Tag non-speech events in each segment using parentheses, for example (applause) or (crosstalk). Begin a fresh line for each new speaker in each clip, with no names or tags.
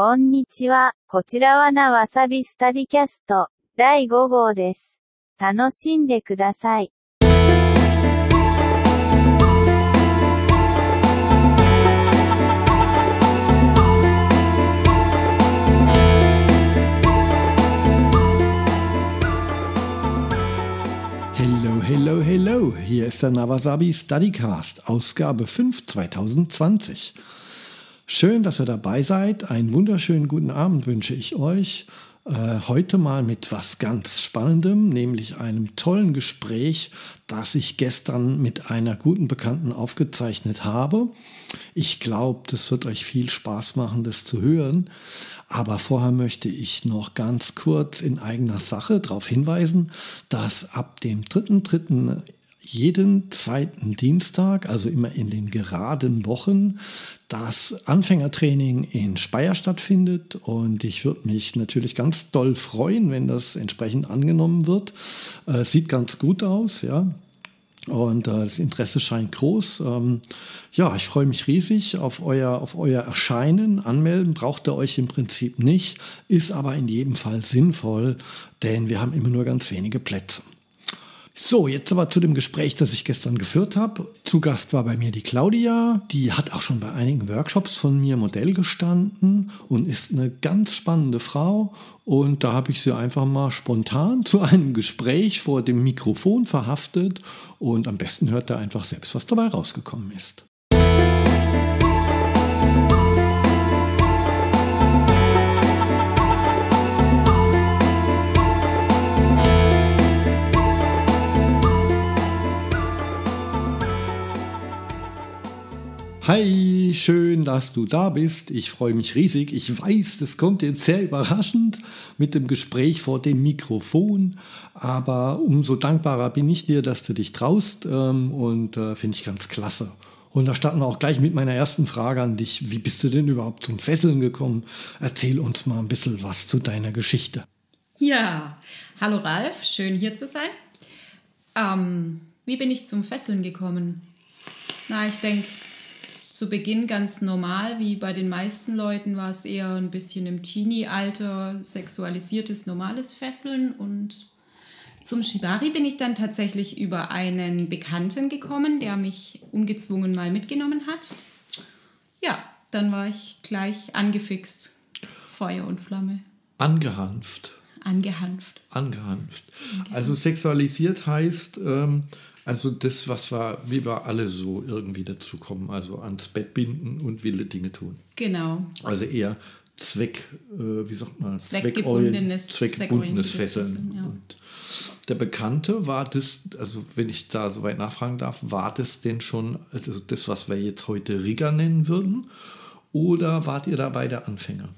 こんにちは。こちらはなわさびスタディキャスト第5号です。楽しんでください。
Hello, hello, hello. Hier ist der Nawasabi Studycast, Ausgabe 5 2020. Schön, dass ihr dabei seid. Einen wunderschönen guten Abend wünsche ich euch. Äh, heute mal mit was ganz Spannendem, nämlich einem tollen Gespräch, das ich gestern mit einer guten Bekannten aufgezeichnet habe. Ich glaube, das wird euch viel Spaß machen, das zu hören. Aber vorher möchte ich noch ganz kurz in eigener Sache darauf hinweisen, dass ab dem 3.3 jeden zweiten Dienstag, also immer in den geraden Wochen, das Anfängertraining in Speyer stattfindet. Und ich würde mich natürlich ganz doll freuen, wenn das entsprechend angenommen wird. Äh, sieht ganz gut aus, ja. Und äh, das Interesse scheint groß. Ähm, ja, ich freue mich riesig auf euer, auf euer Erscheinen. Anmelden braucht ihr euch im Prinzip nicht, ist aber in jedem Fall sinnvoll, denn wir haben immer nur ganz wenige Plätze. So, jetzt aber zu dem Gespräch, das ich gestern geführt habe. Zu Gast war bei mir die Claudia. Die hat auch schon bei einigen Workshops von mir Modell gestanden und ist eine ganz spannende Frau. Und da habe ich sie einfach mal spontan zu einem Gespräch vor dem Mikrofon verhaftet. Und am besten hört er einfach selbst, was dabei rausgekommen ist. Hi, schön, dass du da bist. Ich freue mich riesig. Ich weiß, das kommt jetzt sehr überraschend mit dem Gespräch vor dem Mikrofon, aber umso dankbarer bin ich dir, dass du dich traust ähm, und äh, finde ich ganz klasse. Und da starten wir auch gleich mit meiner ersten Frage an dich. Wie bist du denn überhaupt zum Fesseln gekommen? Erzähl uns mal ein bisschen was zu deiner Geschichte.
Ja, hallo Ralf, schön hier zu sein. Ähm, wie bin ich zum Fesseln gekommen? Na, ich denke, zu Beginn ganz normal, wie bei den meisten Leuten war es eher ein bisschen im Teenie-Alter sexualisiertes, normales Fesseln. Und zum Shibari bin ich dann tatsächlich über einen Bekannten gekommen, der mich ungezwungen mal mitgenommen hat. Ja, dann war ich gleich angefixt. Feuer und Flamme.
Angehanft.
Angehanft.
Angehanft. Also sexualisiert heißt, ähm, also das, was wir, wie wir alle so irgendwie dazu kommen, also ans Bett binden und wilde Dinge tun.
Genau.
Also eher Zweck, äh, wie sagt man,
Zweckgebundenes,
zweckgebundenes Fesseln.
Fesseln, ja.
Und der Bekannte war das, also wenn ich da soweit nachfragen darf, war das denn schon also das, was wir jetzt heute Rigger nennen würden? Oder wart ihr dabei der Anfänger?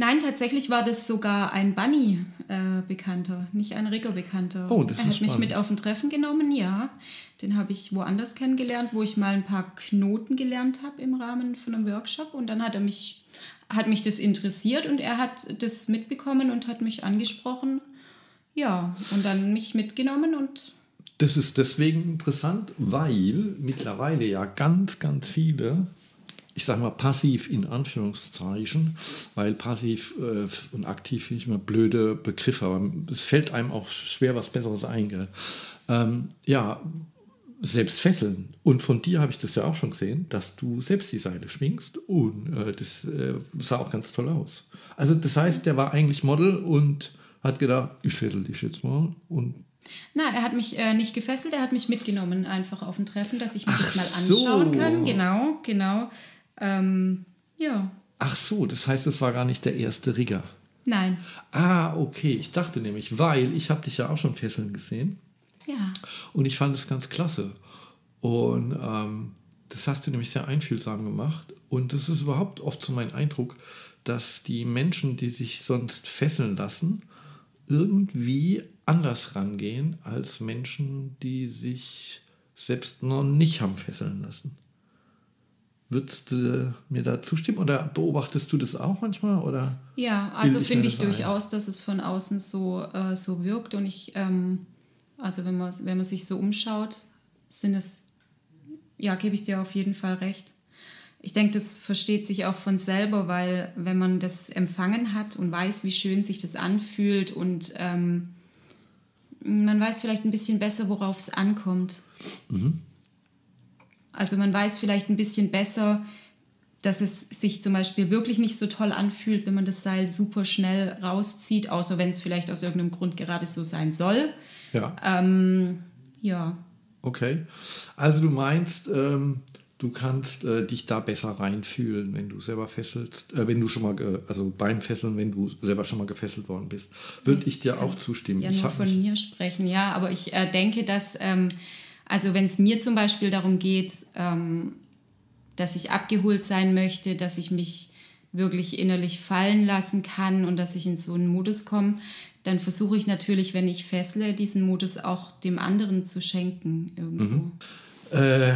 Nein, tatsächlich war das sogar ein Bunny-Bekannter, nicht ein Rigger-Bekannter.
Oh, das
er
ist
hat mich
spannend.
mit auf ein Treffen genommen, ja. Den habe ich woanders kennengelernt, wo ich mal ein paar Knoten gelernt habe im Rahmen von einem Workshop. Und dann hat er mich, hat mich das interessiert und er hat das mitbekommen und hat mich angesprochen. Ja, und dann mich mitgenommen und
Das ist deswegen interessant, weil mittlerweile ja ganz, ganz viele, ich sage mal passiv in Anführungszeichen, weil passiv äh, und aktiv finde ich immer blöde Begriffe, aber es fällt einem auch schwer was Besseres ein. Ähm, ja, selbst fesseln. Und von dir habe ich das ja auch schon gesehen, dass du selbst die Seile schwingst und äh, das äh, sah auch ganz toll aus. Also das heißt, der war eigentlich Model und hat gedacht, ich fessel dich jetzt mal und
Na, er hat mich äh, nicht gefesselt, er hat mich mitgenommen einfach auf ein Treffen, dass ich mir
Ach
das mal
so.
anschauen kann. Genau, genau. Ähm, ja,
Ach so, das heißt, es war gar nicht der erste Rigger.
nein.
Ah, okay. Ich dachte nämlich, weil ich habe dich ja auch schon fesseln gesehen
Ja,
und ich fand es ganz klasse. Und ähm, das hast du nämlich sehr einfühlsam gemacht. Und das ist überhaupt oft so mein Eindruck, dass die Menschen, die sich sonst fesseln lassen, irgendwie anders rangehen als Menschen, die sich selbst noch nicht haben fesseln lassen. Würdest du mir da zustimmen oder beobachtest du das auch manchmal? Oder?
ja also
Bilde ich
finde ich
das ein?
durchaus, dass es von außen so, äh, so wirkt. Und ich, ähm, also wenn man, wenn man sich so umschaut, sind es, ja, gebe ich dir auf jeden Fall recht. ich denke, das versteht sich auch von selber, weil wenn man das empfangen hat und weiß, wie schön sich das anfühlt und ähm, man weiß vielleicht ein bisschen besser, worauf es ankommt. Mhm. Also man weiß vielleicht ein bisschen besser, dass es sich zum Beispiel wirklich nicht so toll anfühlt, wenn man das Seil super schnell rauszieht, außer wenn es vielleicht aus irgendeinem Grund gerade so sein soll.
Ja.
Ähm, ja.
Okay. Also du meinst, ähm, du kannst äh, dich da besser reinfühlen, wenn du selber fesselst, äh, wenn du schon mal, also beim Fesseln, wenn du selber schon mal gefesselt worden bist. Würde ich dir auch zustimmen.
Ja,
ich
nur von mir sprechen, ja, aber ich äh, denke, dass, ähm, also wenn es mir zum Beispiel darum geht, ähm, dass ich abgeholt sein möchte, dass ich mich wirklich innerlich fallen lassen kann und dass ich in so einen Modus komme, dann versuche ich natürlich, wenn ich fessle, diesen Modus auch dem anderen zu schenken irgendwo. Mhm.
Äh,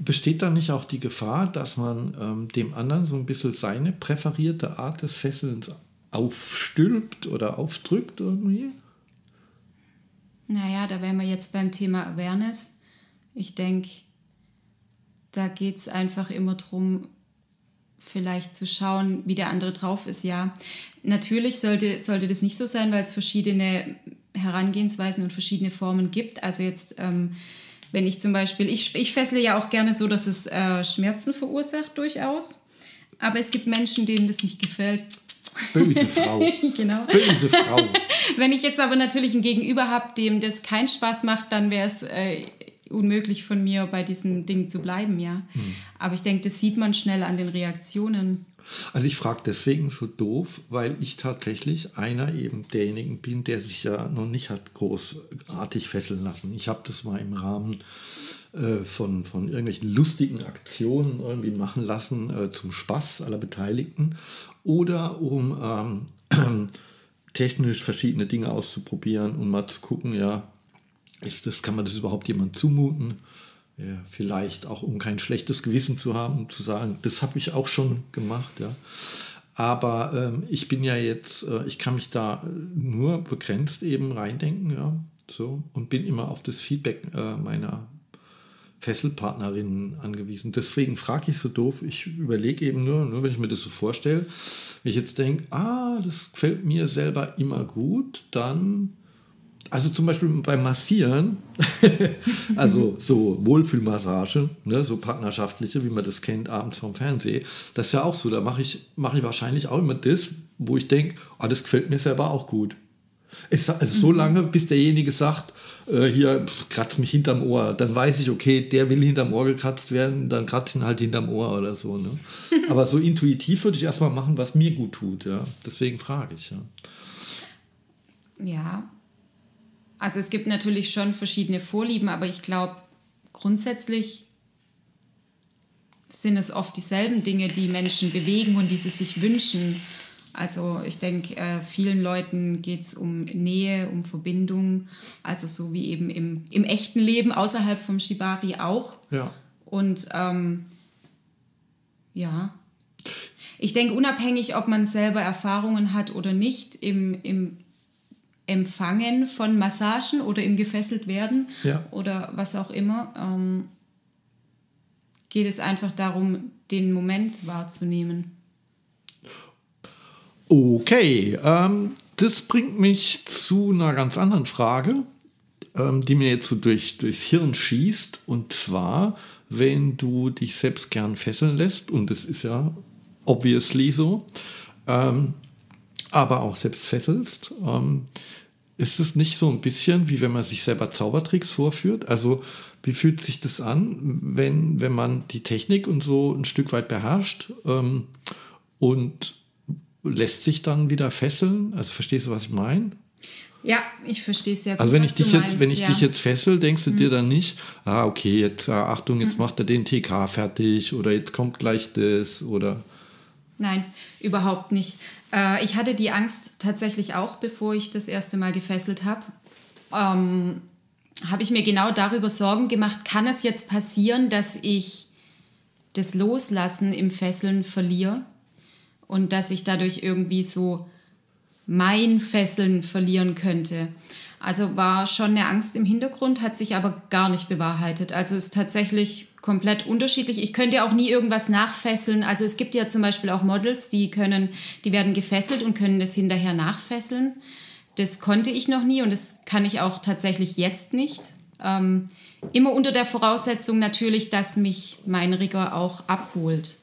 besteht da nicht auch die Gefahr, dass man ähm, dem anderen so ein bisschen seine präferierte Art des Fesselns aufstülpt oder aufdrückt irgendwie?
Naja, da wären wir jetzt beim Thema Awareness. Ich denke, da geht es einfach immer darum, vielleicht zu schauen, wie der andere drauf ist. Ja, natürlich sollte, sollte das nicht so sein, weil es verschiedene Herangehensweisen und verschiedene Formen gibt. Also jetzt ähm, wenn ich zum Beispiel, ich, ich fessle ja auch gerne so, dass es äh, Schmerzen verursacht durchaus. Aber es gibt Menschen, denen das nicht gefällt.
Böse Frau. (laughs)
genau.
Böse Frau. (laughs)
Wenn ich jetzt aber natürlich ein Gegenüber habe, dem das keinen Spaß macht, dann wäre es äh, unmöglich von mir, bei diesem Ding zu bleiben, ja. Hm. Aber ich denke, das sieht man schnell an den Reaktionen.
Also ich frage deswegen so doof, weil ich tatsächlich einer eben derjenigen bin, der sich ja noch nicht hat großartig fesseln lassen. Ich habe das mal im Rahmen äh, von, von irgendwelchen lustigen Aktionen irgendwie machen lassen äh, zum Spaß aller Beteiligten oder um ähm, (clears throat) technisch verschiedene Dinge auszuprobieren und mal zu gucken, ja, ist das, kann man das überhaupt jemand zumuten? Ja, vielleicht auch um kein schlechtes Gewissen zu haben, um zu sagen, das habe ich auch schon gemacht, ja. Aber ähm, ich bin ja jetzt, äh, ich kann mich da nur begrenzt eben reindenken, ja, so, und bin immer auf das Feedback äh, meiner Fesselpartnerinnen angewiesen. Deswegen frage ich so doof, ich überlege eben nur, nur wenn ich mir das so vorstelle, wenn ich jetzt denke, ah, das gefällt mir selber immer gut, dann also zum Beispiel beim Massieren, (laughs) also so Wohlfühlmassage, ne, so partnerschaftliche, wie man das kennt, abends vom Fernsehen, das ist ja auch so. Da mache ich, mach ich wahrscheinlich auch immer das, wo ich denke, oh, das gefällt mir selber auch gut. Es, also so mhm. lange, bis derjenige sagt, äh, hier kratzt mich hinterm Ohr, dann weiß ich, okay, der will hinterm Ohr gekratzt werden, dann kratzt ihn halt hinterm Ohr oder so. Ne? (laughs) Aber so intuitiv würde ich erstmal machen, was mir gut tut. Ja? Deswegen frage ich. Ja.
Ja, also es gibt natürlich schon verschiedene Vorlieben, aber ich glaube, grundsätzlich sind es oft dieselben Dinge, die Menschen bewegen und die sie sich wünschen. Also ich denke, äh, vielen Leuten geht es um Nähe, um Verbindung, also so wie eben im, im echten Leben außerhalb vom Shibari auch.
Ja.
Und ähm, ja, ich denke, unabhängig, ob man selber Erfahrungen hat oder nicht im, im Empfangen von Massagen oder im gefesselt werden
ja.
oder was auch immer, ähm, geht es einfach darum, den Moment wahrzunehmen.
Okay, ähm, das bringt mich zu einer ganz anderen Frage, ähm, die mir jetzt so durch, durchs Hirn schießt. Und zwar, wenn du dich selbst gern fesseln lässt, und das ist ja obviously so, ähm, aber auch selbst fesselst, ähm, ist es nicht so ein bisschen, wie wenn man sich selber Zaubertricks vorführt? Also wie fühlt sich das an, wenn, wenn man die Technik und so ein Stück weit beherrscht ähm, und lässt sich dann wieder fesseln? Also verstehst du, was ich meine?
Ja, ich verstehe es sehr gut.
Also wenn ich dich jetzt, wenn ich ja. dich jetzt fessel, denkst du hm. dir dann nicht, ah okay, jetzt ah, Achtung, jetzt hm. macht er den TK fertig oder jetzt kommt gleich das oder
Nein, überhaupt nicht. Äh, ich hatte die Angst tatsächlich auch, bevor ich das erste Mal gefesselt habe. Ähm, habe ich mir genau darüber Sorgen gemacht, kann es jetzt passieren, dass ich das Loslassen im Fesseln verliere und dass ich dadurch irgendwie so mein Fesseln verlieren könnte. Also war schon eine Angst im Hintergrund, hat sich aber gar nicht bewahrheitet. Also ist tatsächlich komplett unterschiedlich. Ich könnte auch nie irgendwas nachfesseln. Also es gibt ja zum Beispiel auch Models, die können, die werden gefesselt und können das hinterher nachfesseln. Das konnte ich noch nie und das kann ich auch tatsächlich jetzt nicht. Ähm, immer unter der Voraussetzung natürlich, dass mich mein Rigger auch abholt.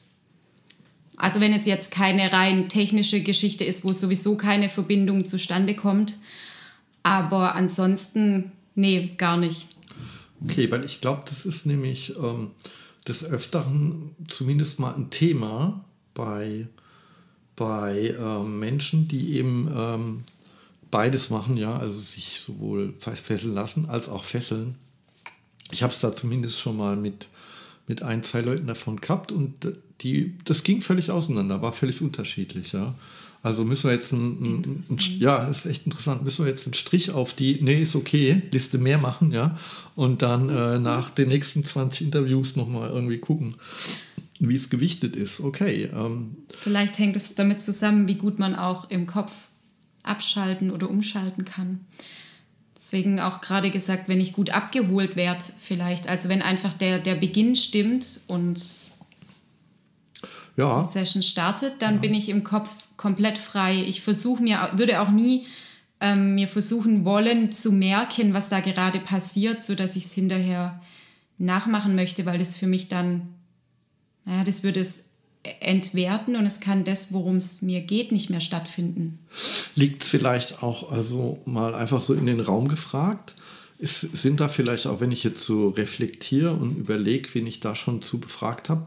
Also wenn es jetzt keine rein technische Geschichte ist, wo sowieso keine Verbindung zustande kommt. Aber ansonsten, nee, gar nicht.
Okay, weil ich glaube, das ist nämlich ähm, des Öfteren zumindest mal ein Thema bei, bei ähm, Menschen, die eben ähm, beides machen, ja, also sich sowohl fesseln lassen als auch fesseln. Ich habe es da zumindest schon mal mit, mit ein, zwei Leuten davon gehabt und die, das ging völlig auseinander, war völlig unterschiedlich, ja. Also müssen wir jetzt ein, ein, ein, ja, ist echt interessant, müssen wir jetzt einen Strich auf die, nee, ist okay, Liste mehr machen, ja. Und dann äh, nach den nächsten 20 Interviews nochmal irgendwie gucken, wie es gewichtet ist. Okay. Ähm.
Vielleicht hängt es damit zusammen, wie gut man auch im Kopf abschalten oder umschalten kann. Deswegen auch gerade gesagt, wenn ich gut abgeholt werde, vielleicht. Also wenn einfach der, der Beginn stimmt und ja. die Session startet, dann ja. bin ich im Kopf komplett frei. Ich versuche mir, würde auch nie ähm, mir versuchen wollen zu merken, was da gerade passiert, sodass ich es hinterher nachmachen möchte, weil das für mich dann, naja, das würde es entwerten und es kann das, worum es mir geht, nicht mehr stattfinden.
Liegt vielleicht auch, also mal einfach so in den Raum gefragt, ist, sind da vielleicht auch, wenn ich jetzt so reflektiere und überlege, wen ich da schon zu befragt habe,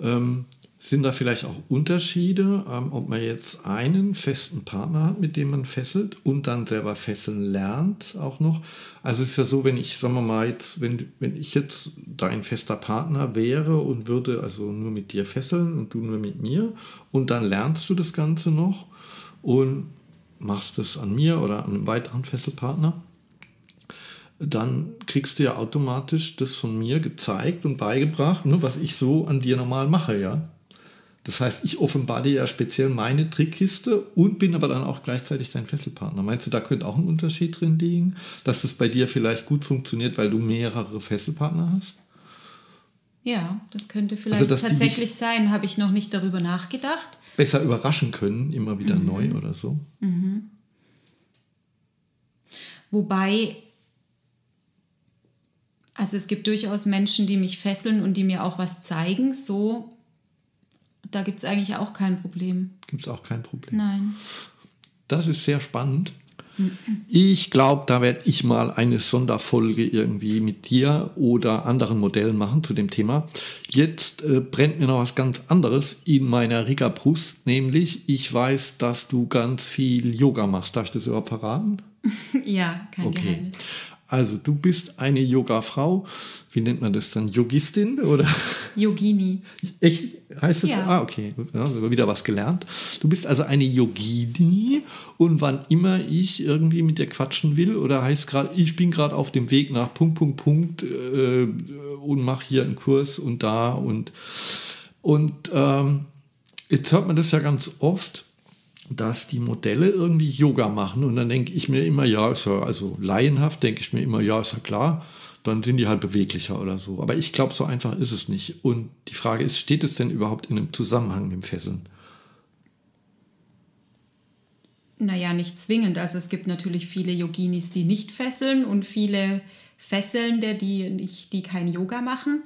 ähm, sind da vielleicht auch Unterschiede, ähm, ob man jetzt einen festen Partner hat, mit dem man fesselt und dann selber fesseln lernt auch noch? Also es ist ja so, wenn ich, sagen wir mal, jetzt, wenn, wenn ich jetzt dein fester Partner wäre und würde also nur mit dir fesseln und du nur mit mir und dann lernst du das Ganze noch und machst es an mir oder an einem weiteren Fesselpartner, dann kriegst du ja automatisch das von mir gezeigt und beigebracht, ne, was ich so an dir normal mache, ja. Das heißt, ich offenbare dir ja speziell meine Trickkiste und bin aber dann auch gleichzeitig dein Fesselpartner. Meinst du, da könnte auch ein Unterschied drin liegen, dass es bei dir vielleicht gut funktioniert, weil du mehrere Fesselpartner hast?
Ja, das könnte vielleicht also, tatsächlich sein. Habe ich noch nicht darüber nachgedacht.
Besser überraschen können, immer wieder mhm. neu oder so. Mhm.
Wobei, also es gibt durchaus Menschen, die mich fesseln und die mir auch was zeigen, so da gibt es eigentlich auch kein Problem.
Gibt es auch kein Problem.
Nein.
Das ist sehr spannend. Ich glaube, da werde ich mal eine Sonderfolge irgendwie mit dir oder anderen Modellen machen zu dem Thema. Jetzt äh, brennt mir noch was ganz anderes in meiner Riggerbrust, nämlich ich weiß, dass du ganz viel Yoga machst. Darf ich das überhaupt verraten? (laughs)
ja, kein okay. Geheimnis.
Also du bist eine Yoga-Frau. Wie nennt man das dann? Yogistin oder?
Yogini.
Echt? Heißt das? Ja. Ah, okay. Ja, wieder was gelernt. Du bist also eine Yogini und wann immer ich irgendwie mit dir quatschen will oder heißt gerade, ich bin gerade auf dem Weg nach Punkt, Punkt, Punkt äh, und mache hier einen Kurs und da und und ähm, jetzt hört man das ja ganz oft dass die Modelle irgendwie Yoga machen. Und dann denke ich mir immer, ja, ist ja, also laienhaft denke ich mir immer, ja, ist ja klar, dann sind die halt beweglicher oder so. Aber ich glaube, so einfach ist es nicht. Und die Frage ist, steht es denn überhaupt in einem Zusammenhang mit dem Fesseln?
Naja, nicht zwingend. Also es gibt natürlich viele Yoginis, die nicht fesseln und viele Fesselnde, die, die kein Yoga machen.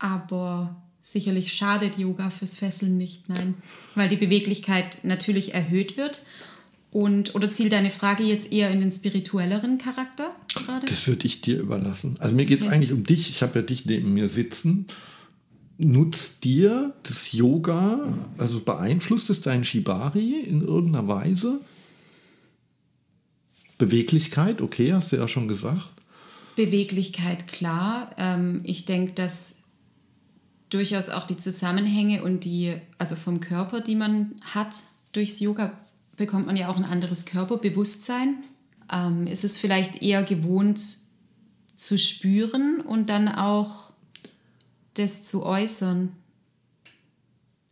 Aber sicherlich schadet Yoga fürs Fesseln nicht, nein. Weil die Beweglichkeit natürlich erhöht wird. Und, oder zielt deine Frage jetzt eher in den spirituelleren Charakter
gerade? Das würde ich dir überlassen. Also mir geht es okay. eigentlich um dich. Ich habe ja dich neben mir sitzen. Nutzt dir das Yoga, also beeinflusst es dein Shibari in irgendeiner Weise? Beweglichkeit, okay, hast du ja schon gesagt.
Beweglichkeit, klar. Ähm, ich denke, dass durchaus auch die Zusammenhänge und die, also vom Körper, die man hat, durchs Yoga bekommt man ja auch ein anderes Körperbewusstsein. Ähm, ist es vielleicht eher gewohnt zu spüren und dann auch das zu äußern.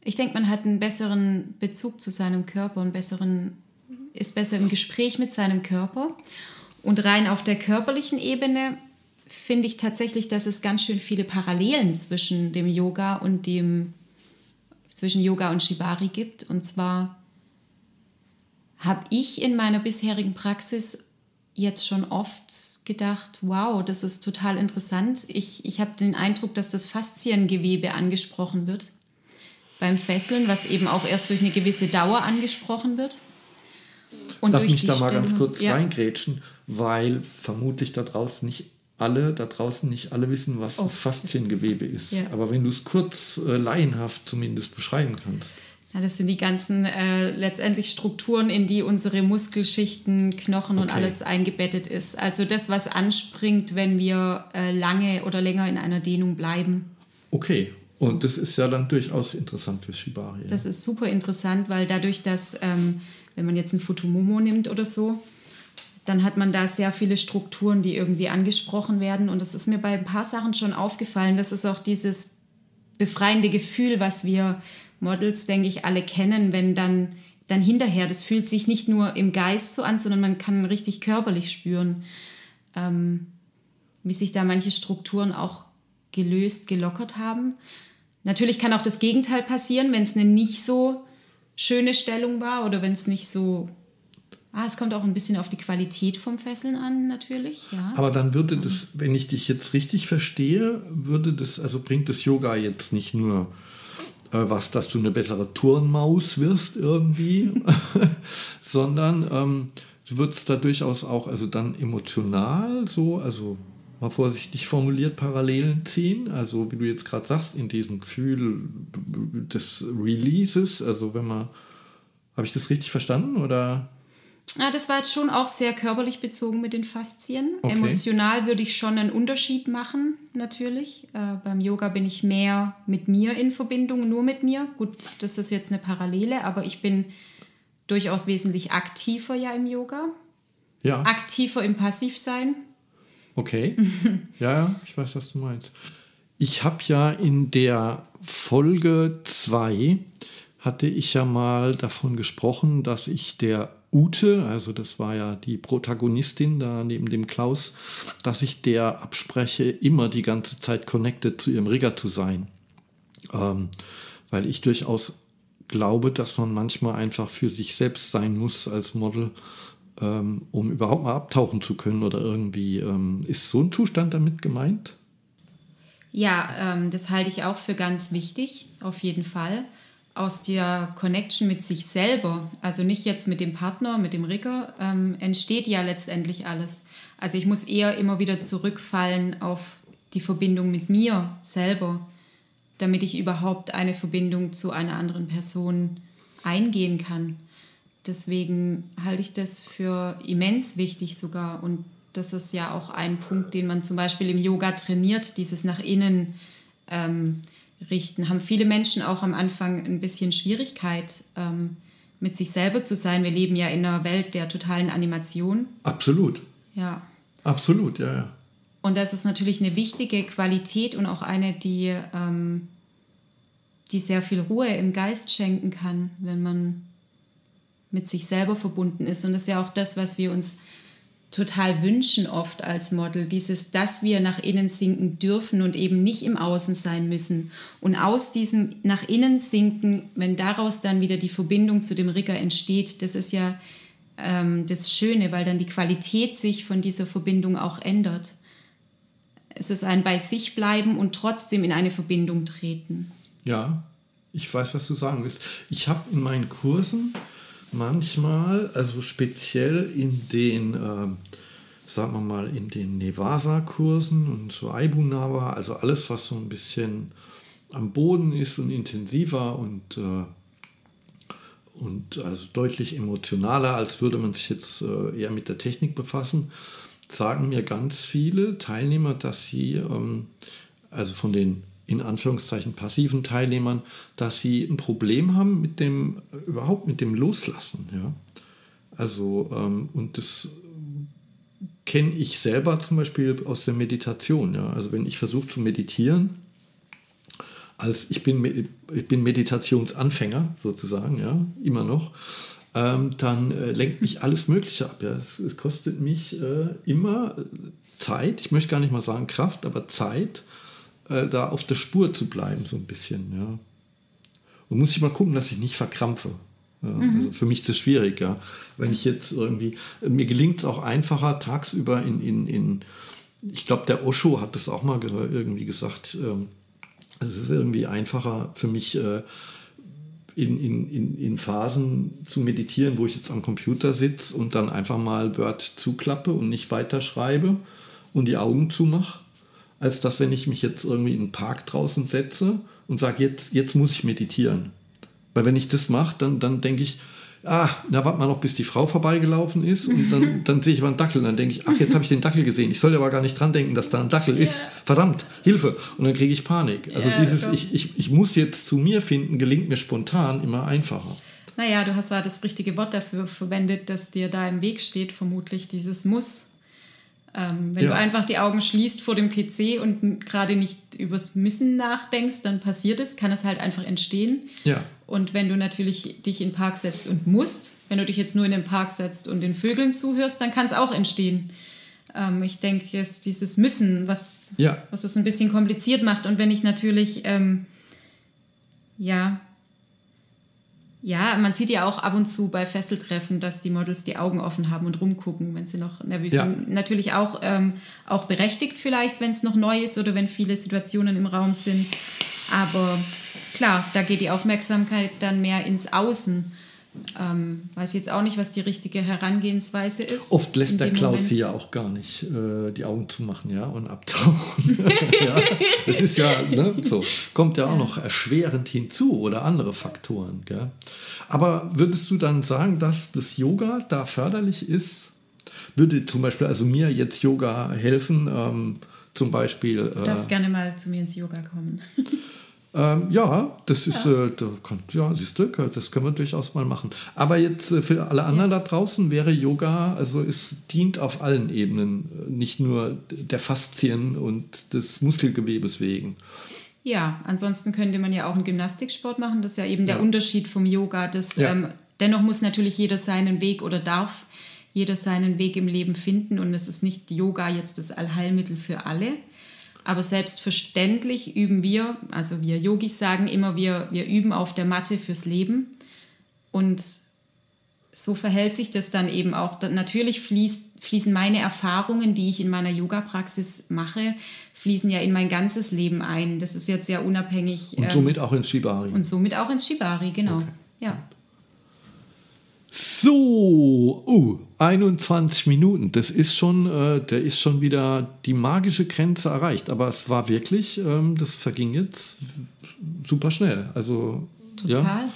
Ich denke, man hat einen besseren Bezug zu seinem Körper, einen besseren, ist besser im Gespräch mit seinem Körper Und rein auf der körperlichen Ebene finde ich tatsächlich, dass es ganz schön viele Parallelen zwischen dem Yoga und dem zwischen Yoga und Shibari gibt. Und zwar habe ich in meiner bisherigen Praxis jetzt schon oft gedacht, wow, das ist total interessant. Ich, ich habe den Eindruck, dass das Fasziengewebe angesprochen wird beim Fesseln, was eben auch erst durch eine gewisse Dauer angesprochen wird.
Und Lass mich da mal ganz kurz ja. reingrätschen, weil vermutlich da draußen nicht alle, da draußen nicht alle wissen, was oh, das Fasziengewebe ist. Ja. Aber wenn du es kurz äh, laienhaft zumindest beschreiben kannst.
Ja, das sind die ganzen äh, letztendlich Strukturen, in die unsere Muskelschichten, Knochen okay. und alles eingebettet ist. Also das, was anspringt, wenn wir äh, lange oder länger in einer Dehnung bleiben.
Okay, und das ist ja dann durchaus interessant für Shibari.
Das ist super interessant, weil dadurch, dass, ähm, wenn man jetzt ein Futomomo nimmt oder so, dann hat man da sehr viele Strukturen, die irgendwie angesprochen werden. Und das ist mir bei ein paar Sachen schon aufgefallen. Das ist auch dieses befreiende Gefühl, was wir Models, denke ich, alle kennen, wenn dann, dann hinterher, das fühlt sich nicht nur im Geist so an, sondern man kann richtig körperlich spüren, ähm, wie sich da manche Strukturen auch gelöst, gelockert haben. Natürlich kann auch das Gegenteil passieren, wenn es eine nicht so schöne Stellung war oder wenn es nicht so Ah, es kommt auch ein bisschen auf die Qualität vom Fesseln an, natürlich. Ja.
Aber dann würde das, wenn ich dich jetzt richtig verstehe, würde das, also bringt das Yoga jetzt nicht nur äh, was, dass du eine bessere Turnmaus wirst irgendwie, (laughs) sondern ähm, du würdest da durchaus auch, also dann emotional so, also mal vorsichtig formuliert, Parallelen ziehen. Also wie du jetzt gerade sagst, in diesem Gefühl des Releases, also wenn man, habe ich das richtig verstanden oder?
Ja, das war jetzt schon auch sehr körperlich bezogen mit den Faszien. Okay. Emotional würde ich schon einen Unterschied machen, natürlich. Äh, beim Yoga bin ich mehr mit mir in Verbindung, nur mit mir. Gut, das ist jetzt eine Parallele, aber ich bin durchaus wesentlich aktiver ja im Yoga. Ja. Aktiver im Passivsein.
Okay. (laughs) ja, ja, ich weiß, was du meinst. Ich habe ja in der Folge 2 hatte ich ja mal davon gesprochen, dass ich der Ute, also das war ja die Protagonistin da neben dem Klaus, dass ich der abspreche, immer die ganze Zeit connected zu ihrem Rigger zu sein. Ähm, weil ich durchaus glaube, dass man manchmal einfach für sich selbst sein muss als Model, ähm, um überhaupt mal abtauchen zu können oder irgendwie. Ähm, ist so ein Zustand damit gemeint?
Ja, ähm, das halte ich auch für ganz wichtig, auf jeden Fall aus der Connection mit sich selber, also nicht jetzt mit dem Partner, mit dem Rigger, ähm, entsteht ja letztendlich alles. Also ich muss eher immer wieder zurückfallen auf die Verbindung mit mir selber, damit ich überhaupt eine Verbindung zu einer anderen Person eingehen kann. Deswegen halte ich das für immens wichtig sogar. Und das ist ja auch ein Punkt, den man zum Beispiel im Yoga trainiert, dieses nach innen. Ähm, richten. Haben viele Menschen auch am Anfang ein bisschen Schwierigkeit, ähm, mit sich selber zu sein. Wir leben ja in einer Welt der totalen Animation.
Absolut.
Ja.
Absolut, ja, ja.
Und das ist natürlich eine wichtige Qualität und auch eine, die, ähm, die sehr viel Ruhe im Geist schenken kann, wenn man mit sich selber verbunden ist. Und das ist ja auch das, was wir uns total wünschen oft als Model, dieses, dass wir nach innen sinken dürfen und eben nicht im Außen sein müssen. Und aus diesem nach innen sinken, wenn daraus dann wieder die Verbindung zu dem Rigger entsteht, das ist ja ähm, das Schöne, weil dann die Qualität sich von dieser Verbindung auch ändert. Es ist ein bei sich bleiben und trotzdem in eine Verbindung treten.
Ja, ich weiß, was du sagen willst. Ich habe in meinen Kursen manchmal, also speziell in den, äh, sagen wir mal, in den Nevasa-Kursen und so Aibunava, also alles, was so ein bisschen am Boden ist und intensiver und, äh, und also deutlich emotionaler, als würde man sich jetzt äh, eher mit der Technik befassen, sagen mir ganz viele Teilnehmer, dass sie, ähm, also von den in Anführungszeichen passiven Teilnehmern, dass sie ein Problem haben mit dem, überhaupt mit dem Loslassen. Ja? Also, ähm, und das kenne ich selber zum Beispiel aus der Meditation. Ja? Also wenn ich versuche zu meditieren, als ich bin, ich bin Meditationsanfänger sozusagen, ja, immer noch. ähm, dann äh, lenkt mich alles Mögliche ab. Ja. Es, es kostet mich äh, immer Zeit, ich möchte gar nicht mal sagen Kraft, aber Zeit, äh, da auf der Spur zu bleiben, so ein bisschen. Ja. Und muss ich mal gucken, dass ich nicht verkrampfe. Ja, mhm. Also für mich ist das schwierig, ja. Wenn ich jetzt irgendwie, mir gelingt es auch einfacher, tagsüber in, in, in ich glaube, der Osho hat das auch mal irgendwie gesagt, ähm, es ist irgendwie einfacher für mich, äh, in, in, in, in Phasen zu meditieren, wo ich jetzt am Computer sitze und dann einfach mal Word zuklappe und nicht weiterschreibe und die Augen zumache, als dass wenn ich mich jetzt irgendwie in den Park draußen setze und sage, jetzt, jetzt muss ich meditieren. Weil wenn ich das mache, dann, dann denke ich, ah, da wartet man noch, bis die Frau vorbeigelaufen ist und dann, (laughs) dann sehe ich aber einen Dackel und dann denke ich, ach, jetzt habe ich den Dackel gesehen. Ich soll aber gar nicht dran denken, dass da ein Dackel ist. Verdammt, Hilfe. Und dann kriege ich Panik. Also ja, dieses, ich, ich, ich muss jetzt zu mir finden, gelingt mir spontan immer einfacher.
Naja, du hast da das richtige Wort dafür verwendet, dass dir da im Weg steht, vermutlich dieses Muss. Ähm, wenn ja. du einfach die Augen schließt vor dem PC und gerade nicht übers Müssen nachdenkst, dann passiert es, kann es halt einfach entstehen.
Ja.
Und wenn du natürlich dich in den Park setzt und musst, wenn du dich jetzt nur in den Park setzt und den Vögeln zuhörst, dann kann es auch entstehen. Ähm, ich denke, es ist dieses Müssen, was,
ja.
was es ein bisschen kompliziert macht. Und wenn ich natürlich, ähm, ja, ja, man sieht ja auch ab und zu bei Fesseltreffen, dass die Models die Augen offen haben und rumgucken, wenn sie noch nervös ja. sind. Natürlich auch, ähm, auch berechtigt vielleicht, wenn es noch neu ist oder wenn viele Situationen im Raum sind. Aber klar, da geht die Aufmerksamkeit dann mehr ins Außen. Ähm, weiß jetzt auch nicht, was die richtige Herangehensweise ist.
Oft lässt der Klaus Moment. sie ja auch gar nicht äh, die Augen zumachen, ja, und abtauchen. (laughs) ja, das ist ja, ne, so, kommt ja auch noch erschwerend hinzu oder andere Faktoren, gell? Aber würdest du dann sagen, dass das Yoga da förderlich ist? Würde zum Beispiel also mir jetzt Yoga helfen, ähm, zum Beispiel.
Äh, du darfst gerne mal zu mir ins Yoga kommen. (laughs)
Ähm, ja, das ist, ja, äh, da kann, ja siehst du, das können wir durchaus mal machen. Aber jetzt äh, für alle anderen ja. da draußen wäre Yoga, also es dient auf allen Ebenen, äh, nicht nur der Faszien und des Muskelgewebes wegen.
Ja, ansonsten könnte man ja auch einen Gymnastiksport machen. Das ist ja eben der Unterschied vom Yoga. Das, ähm, dennoch muss natürlich jeder seinen Weg oder darf jeder seinen Weg im Leben finden und es ist nicht Yoga jetzt das Allheilmittel für alle. Aber selbstverständlich üben wir, also wir Yogis sagen immer, wir, wir üben auf der Matte fürs Leben. Und so verhält sich das dann eben auch. Natürlich fließt, fließen meine Erfahrungen, die ich in meiner Yoga-Praxis mache, fließen ja in mein ganzes Leben ein. Das ist jetzt sehr unabhängig.
Und ähm, somit auch ins Shibari.
Und somit auch ins Shibari, genau. Okay. Ja.
So, uh, 21 Minuten. Das ist schon, äh, der ist schon wieder die magische Grenze erreicht. Aber es war wirklich, ähm, das verging jetzt super schnell. Also
total. Ja,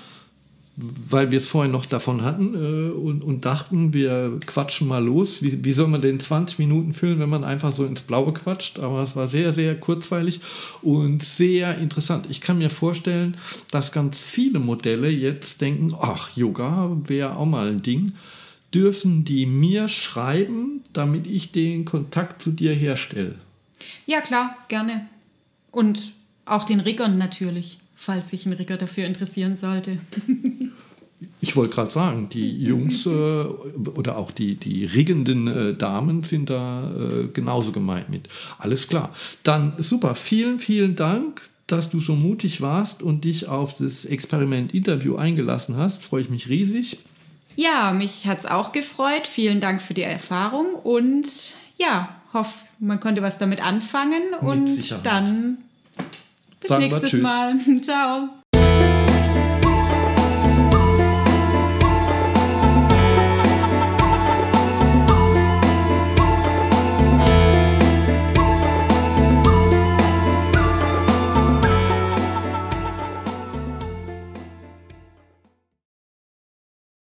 weil wir es vorhin noch davon hatten äh, und, und, dachten, wir quatschen mal los. Wie, wie soll man denn 20 Minuten füllen, wenn man einfach so ins Blaue quatscht? Aber es war sehr, sehr kurzweilig und sehr interessant. Ich kann mir vorstellen, dass ganz viele Modelle jetzt denken, ach, Yoga wäre auch mal ein Ding. Dürfen die mir schreiben, damit ich den Kontakt zu dir herstelle?
Ja, klar, gerne. Und auch den Riggern natürlich falls sich ein Rigger dafür interessieren sollte. (laughs)
Ich wollte gerade sagen, die Jungs äh, oder auch die, die riggenden äh, Damen sind da äh, genauso gemeint mit. Alles klar. Dann super, vielen, vielen Dank, dass du so mutig warst und dich auf das Experiment-Interview eingelassen hast. Freue ich mich riesig.
Ja, mich hat es auch gefreut. Vielen Dank für die Erfahrung und ja, hoffe, man konnte was damit anfangen mit und Sicherheit. dann bis Sagen nächstes Mal. (laughs) Ciao.